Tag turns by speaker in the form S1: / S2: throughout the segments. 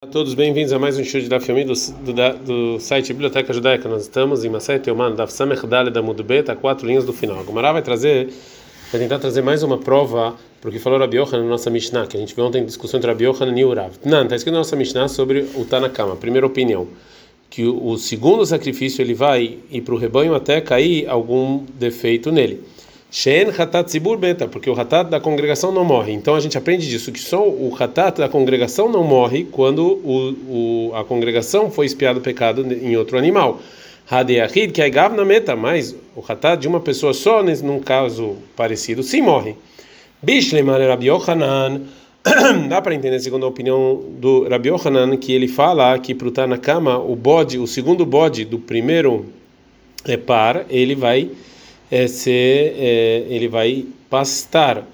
S1: Olá a todos, bem-vindos a mais um show de Daf Yomi do, do, do, site Biblioteca Judaica. Nós estamos em Masai Teoman, Daf Samech Dale da Mudbet, a quatro linhas do final. Gomara vai trazer, vai tentar trazer mais uma prova para o que falou Rabi Yohanan na nossa Mishnah, que a gente viu ontem em discussão entre Rabi Yohanan e Urav. Não, está escrito na nossa Mishnah sobre o Tanakama. Primeira opinião, que o, o segundo sacrifício ele vai ir para o rebanho até cair algum defeito nele. Shen Hatat Zibur Beta, porque o Hatat da congregação não morre. Então a gente aprende disso, que só o Hatat da congregação não morre quando o, o, a congregação foi espiado o pecado em outro animal. Hadeahid, que é na meta, mas o Hatat de uma pessoa só, num caso parecido, sim morre. Bishlemar Rabi Yohanan, dá para entender, segundo a opinião do Rabi Yohanan, que ele fala que para o cama o bode, o segundo bode do primeiro é, par, ele vai é, ser, é, ele vai pastar.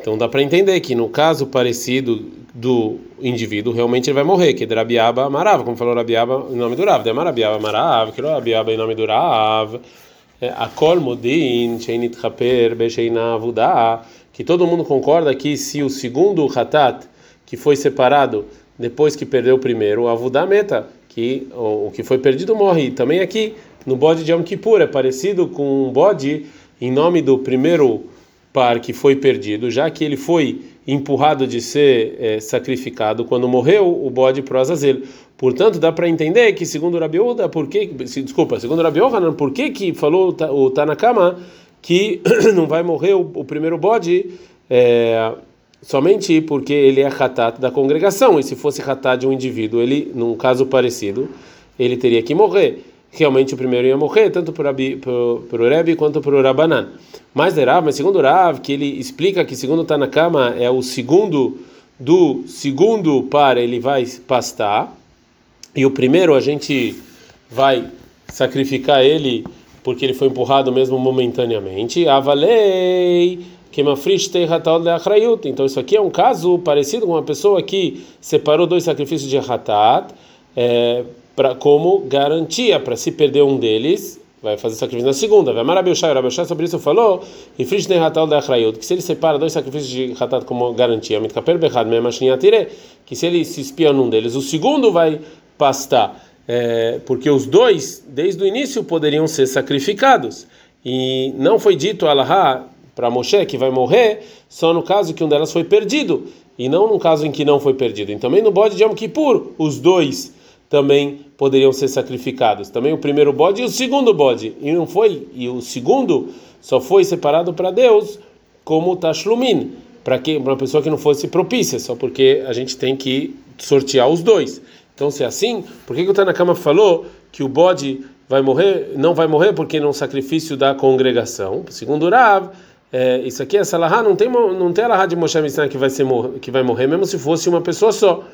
S1: Então dá para entender que no caso parecido do indivíduo, realmente ele vai morrer, que é Rabiaba Amarav, como falou Rabiaba em nome do Rav, Demar Rabiaba Amarav, que Rabiaba em nome do Rav, é, Akol Modin, Sheinit Chaper, Besheina Avudá, que todo mundo concorda que se o segundo Hatat, que foi separado depois que perdeu o primeiro, Avudá Meta, que o, o que foi perdido morre. Também aqui no bode de Yom Kippur é parecido com um bode em nome do primeiro par que foi perdido, já que ele foi empurrado de ser é, sacrificado. Quando morreu o bode pro Azazel. Portanto, dá para entender que segundo Rabi Oda, por que, desculpa, segundo Rabi por que que falou o Tanakama que não vai morrer o, o primeiro bode? É, somente porque ele é hatat da congregação, e se fosse hatat de um indivíduo, ele, num caso parecido, ele teria que morrer realmente o primeiro ia morrer, tanto para o Rebbe quanto o Rabanan. Mas Rav, mas segundo Rav, que ele explica que segundo está na cama é o segundo do segundo par ele vai pastar e o primeiro a gente vai sacrificar ele porque ele foi empurrado mesmo momentaneamente. Avalei então isso aqui é um caso parecido com uma pessoa que separou dois sacrifícios de hatat é, para como garantia para se perder um deles vai fazer sacrifício na segunda. Vai amar Rabiushai, Rabiushai sobre isso falou, e Frishne Hatal da Achrayut, que se ele separa dois sacrifícios de Hatat como garantia, Mitkaper Bechad, Memashniatire, que se ele se espia num deles, o segundo vai pastar, é, porque os dois, desde o início, poderiam ser sacrificados. E não foi dito Allahá para Moshe que vai morrer só no caso que um delas foi perdido, e não no caso em que não foi perdido. E também no bode de Yom Kippur, os dois também poderiam ser sacrificados. Também o primeiro bode e o segundo bode. E não foi, e o segundo só foi separado para Deus como tashlumin, para que uma pessoa que não fosse propícia, só porque a gente tem que sortear os dois. Então, se é assim, por que, que o Tanakama falou que o bode vai morrer, não vai morrer porque é um sacrifício da congregação? Segundo Rav, é, isso aqui é salahá, não tem não tem alahá de Moshe Mishnah que vai ser que vai morrer mesmo se fosse uma pessoa só.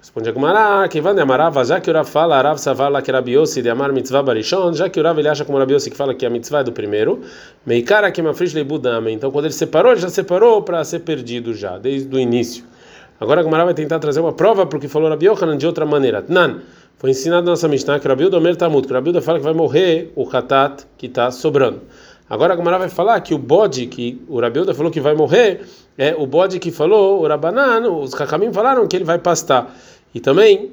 S1: Responde a Gumara, que vai Amarava, já que o Rav fala, Arav Savala que Rabi Yossi de Amar Mitzvah Barishon, já que o Rav ele acha como Rabi Yossi que fala que a mitzvah é do primeiro, Meikara que Mafrish Leibudame, então quando ele separou, ele já separou para ser perdido já, desde o início. Agora a vai tentar trazer uma prova porque falou Rabi Yohanan de outra maneira. Nan, foi ensinado na nossa Mishnah que Rabi Yoda Omer Tamut, que Rabi fala que vai morrer o Hatat que está sobrando. Agora a Gumara vai falar que o bode que o Rabi Yoda falou que vai morrer é o bode que falou, o Rabanan, os Hakamim falaram que ele vai pastar. E também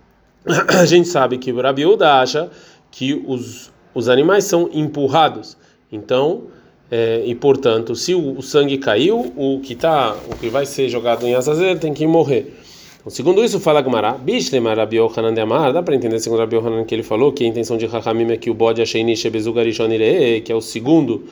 S1: a gente sabe que o Rabi Uda acha que os, os animais são empurrados. Então, é, e portanto, se o, o, sangue caiu, o que tá, o que vai ser jogado em Azazel tem que morrer. Então, segundo isso, fala Gmará, Bishlemar Rabi Yohanan de Amar, dá para entender segundo Rabi Yohanan que ele falou que a intenção de Rahamim é que o bode Asheini Shebezugarishonire, que é o segundo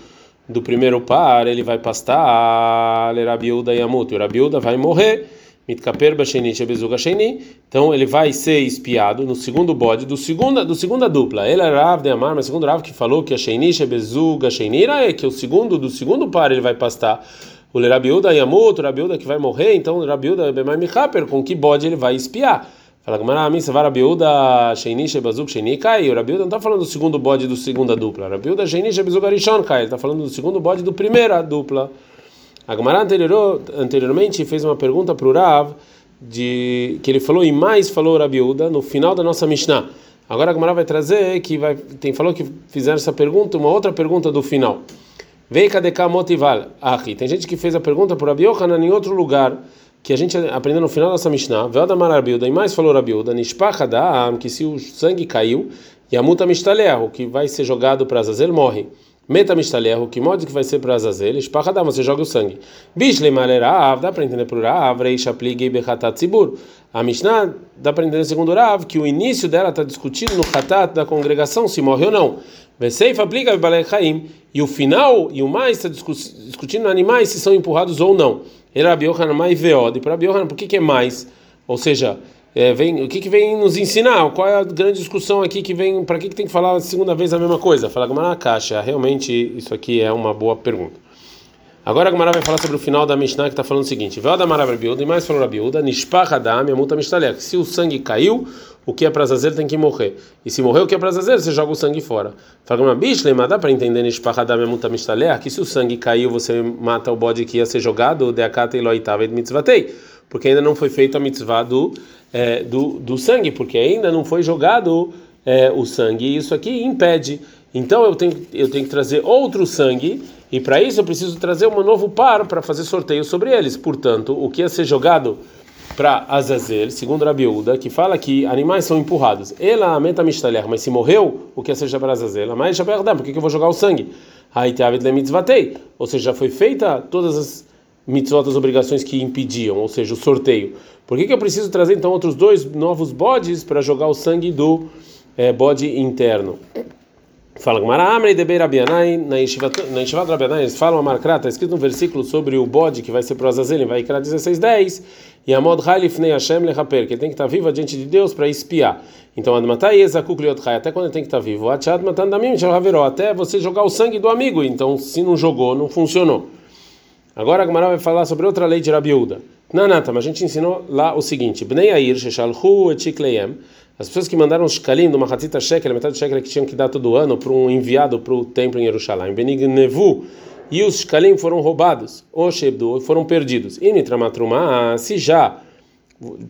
S1: do primeiro par, ele vai pastar, Rabi Uda Yamut, e o Rabi Uda vai morrer. Mitkaper Basheni Shebezuga Sheni. Então ele vai ser espiado no segundo bode do segunda do segunda dupla. Ele é Rav de Amar, mas segundo Rav que falou que a Sheni Shebezuga Sheni é que o segundo do segundo par ele vai pastar. O Rabiuda Yamut, o Rabiuda que vai morrer, então o Rabiuda Bemai Michaper, com que bode ele vai espiar? Fala Gamara, a mim você vai Rabiuda Sheini Shebazuk Sheini Kai. O Rabiuda não está falando do segundo bode do segunda dupla. Rabiuda Sheini Shebazuk Arishon Kai. Ele está falando do segundo bode do primeira dupla. A anterior, anteriormente fez uma pergunta para o Rav, de, que ele falou e mais falou Rabiuda no final da nossa Mishnah. Agora a Gemara vai trazer que vai, tem falou que fizeram essa pergunta, uma outra pergunta do final. Vei kadeka motival. Ahi. Tem gente que fez a pergunta para Rabi Yohanan em outro lugar que a gente aprendeu no final da nossa Mishnah, Velda Marabilda, e mais falou Rabilda, Nishpacha da que se o sangue caiu, e a multa o que vai ser jogado para Azazel, morre. Meta o que modo que vai ser para Azazel, Nishpacha da você joga o sangue. Bishle Malerav, dá para entender por Rav, Reisha Pligei Bechatat Tzibur. A Mishnah dá para entender segundo Rav, que o início dela está discutindo no Hatat da congregação, se morre ou não. E o final e o mais está discutindo animais se são empurrados ou não. Mais veod. Para Biohan, por que, é mais? Ou seja, é, vem, o que, que vem nos ensinar? Qual é a grande discussão aqui que vem? Para que, que tem que falar a segunda vez a mesma coisa? Fala Gamara caixa. Realmente, isso aqui é uma boa pergunta. Agora a Gamara vai falar sobre o final da Mishnah que está falando o seguinte: Veoda Marav Biuda, e mais falou Rabiuda, Nishpach a multa Mishtalek. Se o sangue caiu, o que é para Zazer tem que morrer. E se morrer o que é para Zazer, você joga o sangue fora. Fala uma bicha, mas dá para entender Nishpachadam Muta Mishtaler que se o sangue caiu, você mata o bode que ia ser jogado, de Akata e Mitzvatei. Porque ainda não foi feito a mitzvah do, é, do, do sangue, porque ainda não foi jogado é, o sangue. E isso aqui impede. Então eu tenho, eu tenho que trazer outro sangue, e para isso eu preciso trazer um novo par para fazer sorteio sobre eles. Portanto, o que ia ser jogado para Azazel, segundo Rabiúda, que fala que animais são empurrados. Ela meta mishtaler, mas se morreu, o que é seja para Azazel? Mas já por que, que eu vou jogar o sangue? Ou seja, já foi feita todas as mitzvot, as obrigações que impediam, ou seja, o sorteio. Por que, que eu preciso trazer então outros dois novos bodes para jogar o sangue do é, bode interno? Fala Gmaramre de Beirabianai, na Yeshiva do Rabianai, eles falam a Markra, está escrito um versículo sobre o bode que vai ser para o Azazel, vai criar 16:10, e a mod Halifnei Hashem lechaper, que ele tem que estar vivo diante de Deus para espiar. Então, Admatai Ezakuk Liotchai, até quando ele tem que estar vivo? Achat Matandamim Shalhaveró, até você jogar o sangue do amigo. Então, se não jogou, não funcionou. Agora a Gemara vai falar sobre outra lei de Rabiúda. Nanata, mas a gente ensinou lá o seguinte: Bnei Air, Sheshalhu Etikleiem, as pessoas que mandaram os shkalim do Mahatita Shekel, metade do Shekel que tinham que dar todo ano para um enviado para o templo em Jerusalém, Benignevu, e os shkalim foram roubados, ou shebdu, foram perdidos. E Nitramatruma, se já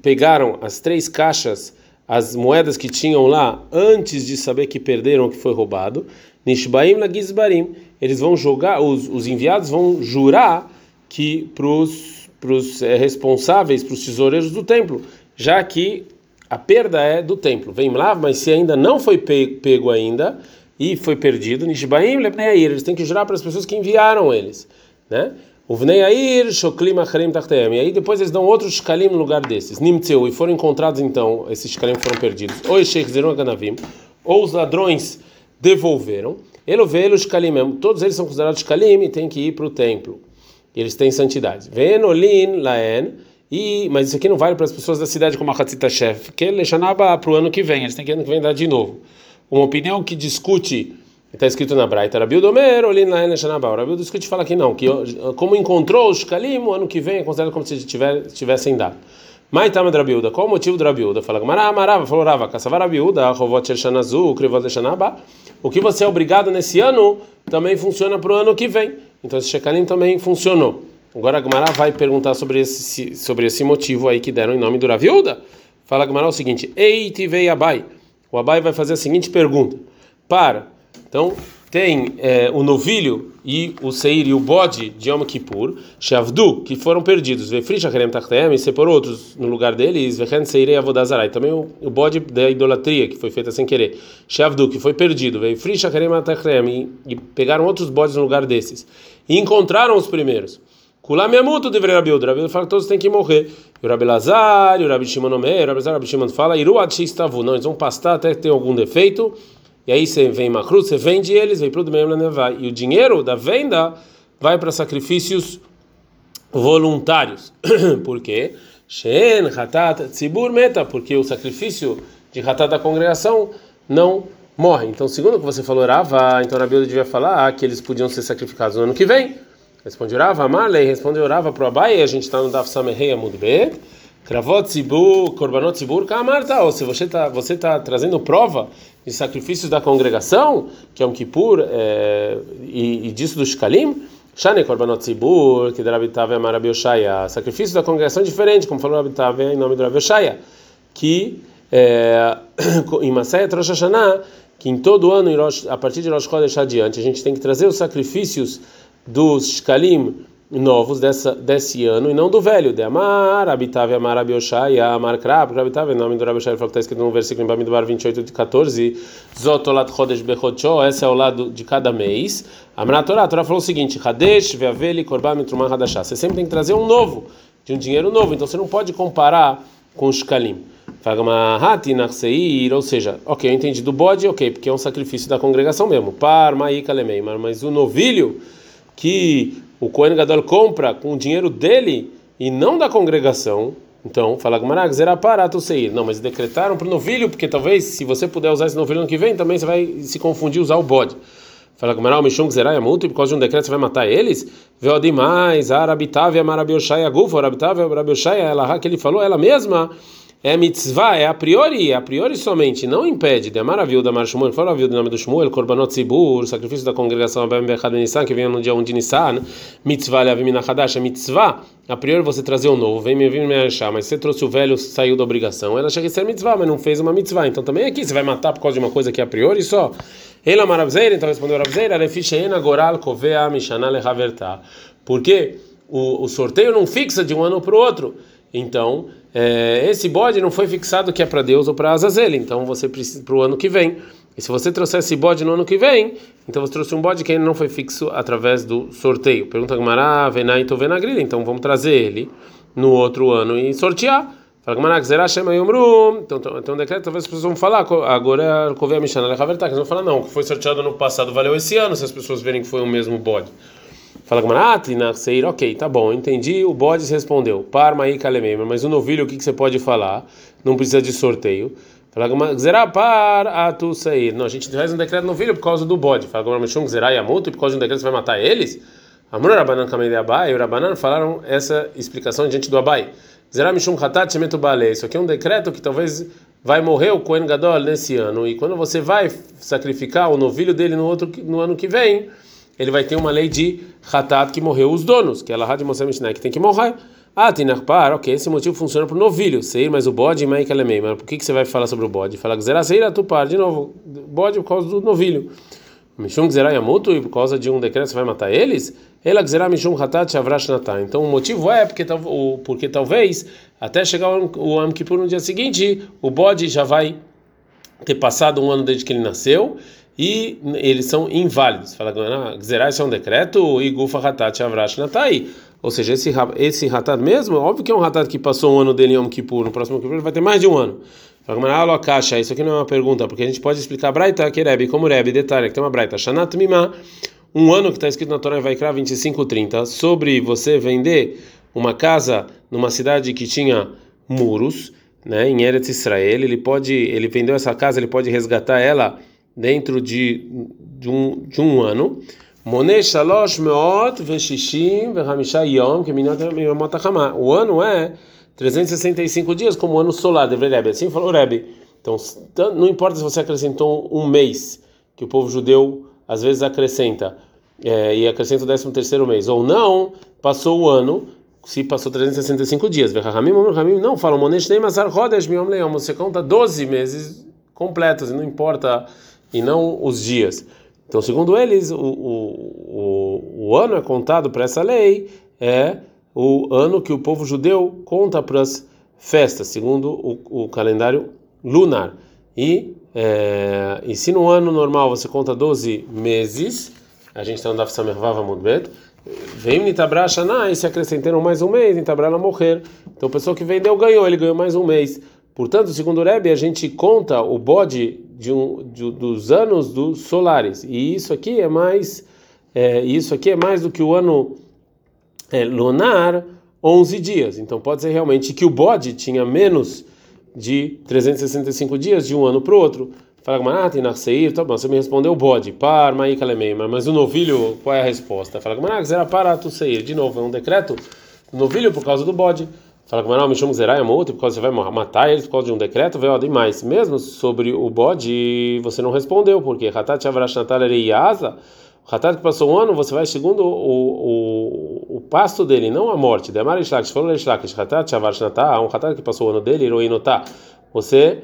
S1: pegaram as três caixas, as moedas que tinham lá, antes de saber que perderam o que foi roubado, Nishbaim Lagizbarim, eles vão jogar, os, os enviados vão jurar que para os é, responsáveis, para os tesoureiros do templo, já que a perda é do templo. Vem lá, mas se ainda não foi pego ainda e foi perdido, Nishbaim lebneair, eles têm que jurar para as pessoas que enviaram eles, né? O vneair shoklim achrim tachteem. E aí depois eles dão outros shkalim no lugar desses. Nimtzeu, e foram encontrados então, esses shkalim foram perdidos. Ou sheikh ganavim, ou os ladrões devolveram. Elovelo shkalim, todos eles são considerados shkalim e têm que ir para o templo. Eles têm santidade. Venolin laen, e, mas isso aqui não vale para as pessoas da cidade como a Hatzita Chef, que é para o ano que vem, eles têm que ano que vem dar de novo. Uma opinião que discute, está escrito na Braita, Rabiu Domer, Olina Leshanaba. Rabiu discute fala que não, que como encontrou os Kalim, o ano que vem é considerado como se tiver, tivessem dado. Maitama Drabiuda, qual o motivo do Drabiuda? Fala, Marava, falou Rava, Kassavar Rabiuda, Rovot Shanazu, Krivot Leshanaba. O que você é obrigado nesse ano também funciona para o ano que vem. Então esse Shekalim também funcionou. Agora a Gemara vai perguntar sobre esse, sobre esse motivo aí que deram em nome do Raviuda. Fala a o seguinte: Ei, tivei Abai. O Abai vai fazer a seguinte pergunta: Para. Então, tem é, o novilho e o seir e o bode de Yom Kippur, Shavdu, que foram perdidos, Vefrisha Kerem Tachtem, e separou outros no lugar deles, Seirei Avodazarai, também o, o bode da idolatria, que foi feita sem querer, Shavdu, que foi perdido, Vefrisha Kerem Tachtem, e pegaram outros bodes no lugar desses, e encontraram os primeiros. Kulam yamutu deveria Rabi Uda. Rabi fala que todos têm que morrer. E o Rabi Lazar, e o Rabi Shimon Omer, o Rabi Lazar, o Rabi Shimon fala, Iru Atistavu. Não, eles vão pastar até tem algum defeito. E aí você vem cruz, você vende eles, vem para o vai. E o dinheiro da venda vai para sacrifícios voluntários. Por quê? Shen, Hatat, Tzibur, Meta. Porque o sacrifício de Hatat da congregação não morre. Então, segundo o que você falou, Rava, então Rabi devia falar que eles podiam ser sacrificados no ano que vem. Responde Urava, Amarlei, responde Urava para o Abai, a gente está no Daf Samehei Amud Bet, Kravot Zibur, Korbanot Zibur, Kamarta, ou se você está você tá trazendo prova de sacrifícios da congregação, que é um Kippur, é, e, e disso do Shkalim, Shane Korbanot Zibur, que Rabitave Amar Rabi Oshaya, sacrifício da congregação é diferente, como falou Rabitave em nome do Rabi Oshaya, que é, em Masaya Rosh Hashanah, que em todo ano, a partir de Rosh Chodesh adiante, a gente tem que trazer os sacrifícios dos shkalim novos dessa, desse ano e não do velho. De Amar, Abitave, Amar, Abioshai, Amar, Krab, Abitave, nome do Rabioshai, que está escrito no versículo em Bamidbar 28 de 14, Zotolat Chodesh Bechodcho, esse é o lado de cada mês. Amar Torá, a Torá falou o seguinte, Hadesh, Veaveli, Korban, Mitrumah, Hadashah. Você sempre tem que trazer um novo, de um dinheiro novo, então você não pode comparar com o Shkalim. Ou seja, ok, eu entendi do bode, ok, porque é um sacrifício da congregação mesmo. Par, Maíka, Lemeimar, mas o novilho que o Kohen Gadol compra com o dinheiro dele e não da congregação, então, fala Gumarag, zera parato seir. Não, mas decretaram para o novilho, porque talvez, se você puder usar esse novilho ano que vem, também você vai se confundir usar o bode. Fala Gumarag, Mishung zerai é multo, e por causa de um decreto você vai matar eles? Veu demais, Arabitavia, Marabioshai, Agufo, Arabitavia, Marabioshai, ela que ele falou, ela mesma é mitzvah, é a priori, é a priori somente, não impede. De maravilha da Marshmuel, viu do nome do Shmuel, Korbanot Zibur, sacrifício da congregação Abem Bechad Nissan, que vem no dia 1 de Nissan, mitzvah leavimina Hadash, é mitzvah, a priori você trazer o novo, vem me vir me achar, mas você trouxe o velho, saiu da obrigação. Ela chega a ser mitzvah, mas não fez uma mitzvah. Então também aqui você vai matar por causa de uma coisa que é a priori só. Ela Maravzeira, então respondeu Ravzeira, Refisheena Goral Kovea Mishana Lehaverta. Porque o, o sorteio não fixa de um ano para o outro. Então, é, esse bode não foi fixado que é para Deus ou para Azazel, então você precisa para o ano que vem. E se você trouxer esse bode no ano que vem, então você trouxe um bode que ainda não foi fixo através do sorteio. Pergunta Gamara, Venai to Venagrila, então vamos trazer ele no outro ano e sortear. Fala Gamara, Zerá Shema Yomru. Então, tem um decreto, talvez as pessoas vão falar, agora Kovea Mishana Lechavertak, eles vão falar, não, o que foi sorteado no passado valeu esse ano, se as pessoas verem que foi o mesmo bode. Fala Gmaratina, Seir, ok, tá bom, entendi. O bode respondeu, Parma aí Kalemema, mas o novilho, o que, que você pode falar? Não precisa de sorteio. Fala par atu sair. Não, a gente faz um decreto no novilho por causa do bode. Fala Gmaratin, Zerá Yamuto, e por causa de um decreto você vai matar eles? Amor Rabanan Kamei Abai, e Rabanan falaram essa explicação diante do Abai. Zerá Mishum Hatat Shemetu Bale. Isso aqui é um decreto que talvez vai morrer o Kohen Gadol nesse ano. E quando você vai sacrificar o novilho dele no, outro, no ano que vem ele vai ter uma lei de Hatat que morreu os donos, que é a Lahad Moshe Mishnah, que tem que morrer. Ah, Tinarpar, ok, esse motivo funciona para o novilho, sei, mas o bode, Mas por que, que você vai falar sobre o bode? Fala que zera seira par de novo, bode por causa do novilho. Mishum Gzerá Yamutu, e por causa de um decreto você vai matar eles? Ela Gzerá Mishum Hatat Shavrash Natah. Então o motivo é porque, porque talvez, até chegar o Am Kippur no dia seguinte, o bode já vai ter passado um ano desde que ele nasceu e eles são inválidos. Fala, Gzerá, isso é um decreto, e Gufa Hatat Avrash Natai. Ou seja, esse, esse Hatat mesmo, óbvio que é um Hatat que passou um ano dele em Yom Kippur, no próximo Kippur ele vai ter mais de um ano. Fala, caixa, isso aqui não é uma pergunta, porque a gente pode explicar Braita, que Rebbe, como Rebbe, detalhe, que tem uma Braita, Shanat Mima, um ano que está escrito na Torá vai criar 25:30 sobre você vender uma casa numa cidade que tinha muros, né, em Eretz Israel, ele pode, ele vendeu essa casa, ele pode resgatar ela dentro de, de, um, de um ano. O ano é 365 dias, como o ano solar, deveria Assim falou Rebbe. Então, não importa se você acrescentou um mês, que o povo judeu às vezes acrescenta, é, e acrescenta o 13 terceiro mês, ou não, passou o ano, se passou 365 dias. Não, falam, você conta 12 meses completos, e não importa e não os dias. Então, segundo eles, o, o, o ano é contado para essa lei é o ano que o povo judeu conta para as festas, segundo o, o calendário lunar. E, é, e se no ano normal você conta 12 meses, a gente está no Daf Samervava Mudbet, vem Nitabra Shana e se acrescentaram mais um mês, Nitabra ela morrer. Então, a pessoa que vendeu ganhou, ele ganhou mais um mês. Portanto, segundo o Rebbe, a gente conta o bode de um, de, dos anos dos solares. E isso aqui é mais é, isso aqui é mais do que o ano é, lunar, 11 dias. Então pode ser realmente que o bode tinha menos de 365 dias de um ano para o outro. Fala que nascer, tá bom, você me respondeu bode, par, maíka mas o novilho, qual é a resposta? Fala que era para tu sair. De novo, é um decreto novilho por causa do bode. Fala que me chamo Zerai Amouto, porque você vai matar eles por causa de um decreto, veio demais. Mesmo sobre o bode, você não respondeu, porque Hatat Avrash Natal Asa, o Hatat que passou um ano, você vai segundo o, o, o pasto dele, não a morte. Demar Ishlakish, falou Ishlakish, Hatat Avrash Natal, um Hatat que passou o ano dele, Iroinotá. Você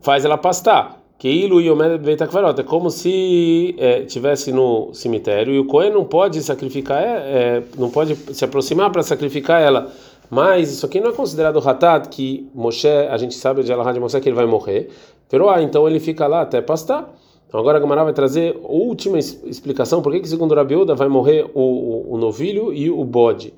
S1: faz ela pastar. Keilu Yomed Beitakvarot. É como se é, tivesse no cemitério e o Cohen não pode sacrificar, é, não pode se aproximar para sacrificar ela. Mas isso aqui não é considerado Hatat, que Moshe, a gente sabe de Allah de Moshe que ele vai morrer. Peroá, então ele fica lá até pastar. Então agora a Gamara vai trazer a última explicação por que, que segundo Rabiuda vai morrer o, o, o novilho e o bode.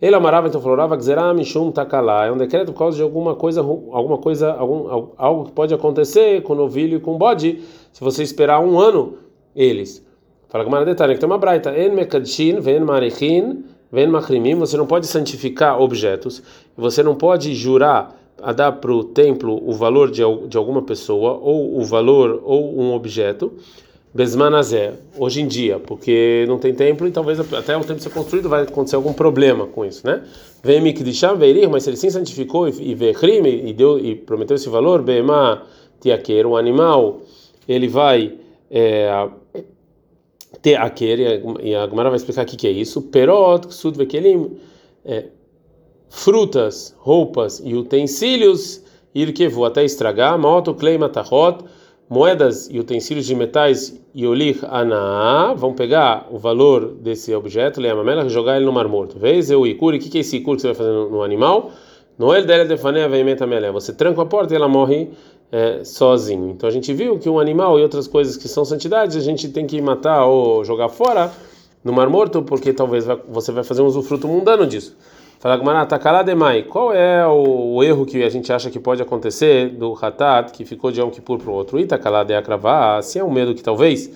S1: Ele amarava então falou Rava Mishum Takalá. É um decreto por causa de alguma coisa, alguma coisa, algum, algo que pode acontecer com o novilho e com o bode, se você esperar um ano eles. Fala Gamara detalhe que tem uma braita. En mekadshin, ven marichin, ven machrimim. Você não pode santificar objetos. Você não pode jurar a dar para o templo o valor de, de alguma pessoa ou o valor ou um objeto Besmanazé, hoje em dia, porque não tem templo e talvez até o templo ser construído vai acontecer algum problema com isso, né? Vem Mikdisham Veirir, mas se ele sim santificou e crime e deu e prometeu esse valor, Bema Tiaquer, um animal, ele vai é, ter aquele, e a Gemara vai explicar o que é isso, Perot, Sud Vekelim, é, frutas, roupas e utensílios, Irkevu, até estragar, Moto, Kleima, Tahot, moedas e utensílios de metais e olich ana vão pegar o valor desse objeto, leamamela, e jogar ele no mar morto. Vez eu ikuri, o que é esse ikuri que você vai fazer no, no animal? Noel dela defanea veimenta melé. Você tranca a porta e ela morre é, sozinho. Então a gente viu que um animal e outras coisas que são santidades a gente tem que matar ou jogar fora no mar morto, porque talvez você vai fazer um usufruto mundano disso. Fala Gmará, Takalá demai, qual é o, erro que a gente acha que pode acontecer do Hatat, que ficou de Yom Kippur para o outro? Itakalá de Akravá, se é um medo que talvez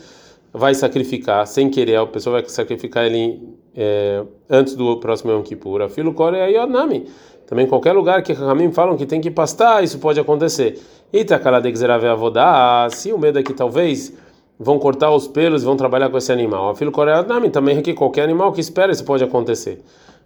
S1: vai sacrificar, sem querer, a pessoa vai sacrificar ele é, antes do próximo Yom Kippur. A filo Korea Yonami. Também qualquer lugar que Ramim falam que tem que pastar, isso pode acontecer. Itakalá de Gzerave Avodá, se o medo é que talvez vão cortar os pelos e vão trabalhar com esse animal. A filo Korea Yonami, também é que qualquer animal que espera, isso pode acontecer.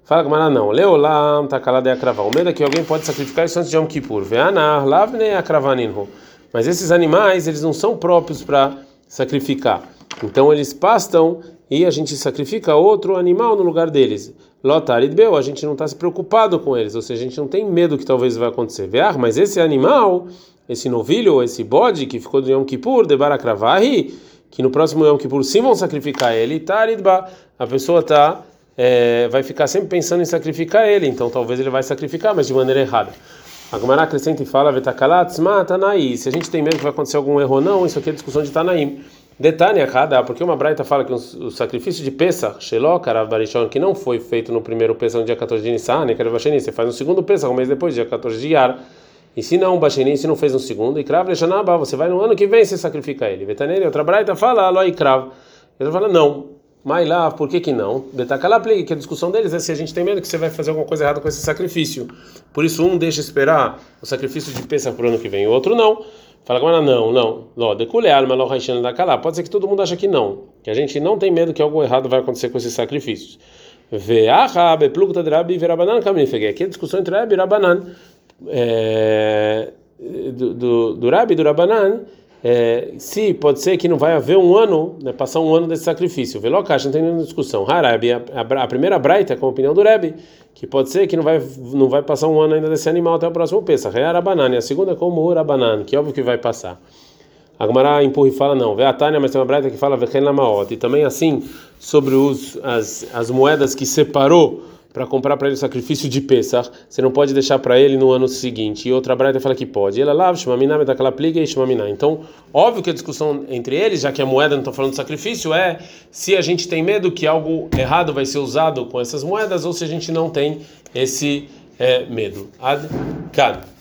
S1: Fala Gamara não. Leolam takalade akrava. O medo é que alguém pode sacrificar isso antes de Yom Kippur. Ve'anar lavne akravaninhu. Mas esses animais, eles não são próprios para sacrificar. Então eles pastam e a gente sacrifica outro animal no lugar deles. Lotarid beu, a gente não está se preocupado com eles, ou seja, a gente não tem medo que talvez vai acontecer. Vear, mas esse animal, esse novilho, esse bode que ficou de Yom Kippur, de Barakravahi, que no próximo Yom Kippur sim vão sacrificar ele, taridba, a pessoa está é, vai ficar sempre pensando em sacrificar ele, então talvez ele vai sacrificar, mas de maneira errada. A Gemara acrescenta e fala, Tanaí. Se a gente tem medo que vai acontecer algum erro ou não, isso aqui é discussão de Tanaim. Detalhe errada, porque uma braita fala que o sacrifício de Pesach, Shelok, Barishon, que não foi feito no primeiro Pesach no dia 14 de Nissan, que era Basheni, você faz no segundo Pesach, um mês depois, dia 14 de Yar. E se não, Basheni, se não fez no segundo, e Krav Leshanabá, você vai no ano que vem você sacrifica ele. Vetaneri, outra braita fala, Aloi Krav. Ele fala, não, lá, por que que não? Betakalapli, que a discussão deles é se a gente tem medo que você vai fazer alguma coisa errada com esse sacrifício. Por isso um deixa esperar o sacrifício de Pesach para o ano que vem, o outro não. Fala agora não, não. Ló, alma, ló, da calá. Pode ser que todo mundo acha que não, que a gente não tem medo que algo errado vai acontecer com esses sacrifícios. Ve'aha beplugta de Rabi verabanan kamifege. Aqui é a discussão entre Rabi e Rabanan. É, do, do, do e do Rabanan é, se pode ser que não vai haver um ano, né, passar um ano desse sacrifício. Velocash, não tem nenhuma discussão. Harabi, a, a, a, primeira braita é com a opinião do Rebbe, que pode ser que não vai, não vai passar um ano ainda desse animal até o próximo Pesach. E a segunda é como Urabanan, que é óbvio que vai passar. A empurra e fala não. Vê a Tânia, mas tem uma braita que fala Vechen Lamaot. E também assim, sobre os, as, as moedas que separou para comprar para ele o sacrifício de Pesach, você não pode deixar para ele no ano seguinte. E outra braita fala que pode. Ela lava, shmamina, daquela pliga e shmamina. Então, óbvio que a discussão entre eles, já que a moeda não está falando de sacrifício, é se a gente tem medo que algo errado vai ser usado com essas moedas ou se a gente não tem esse é, medo. Ad -kad.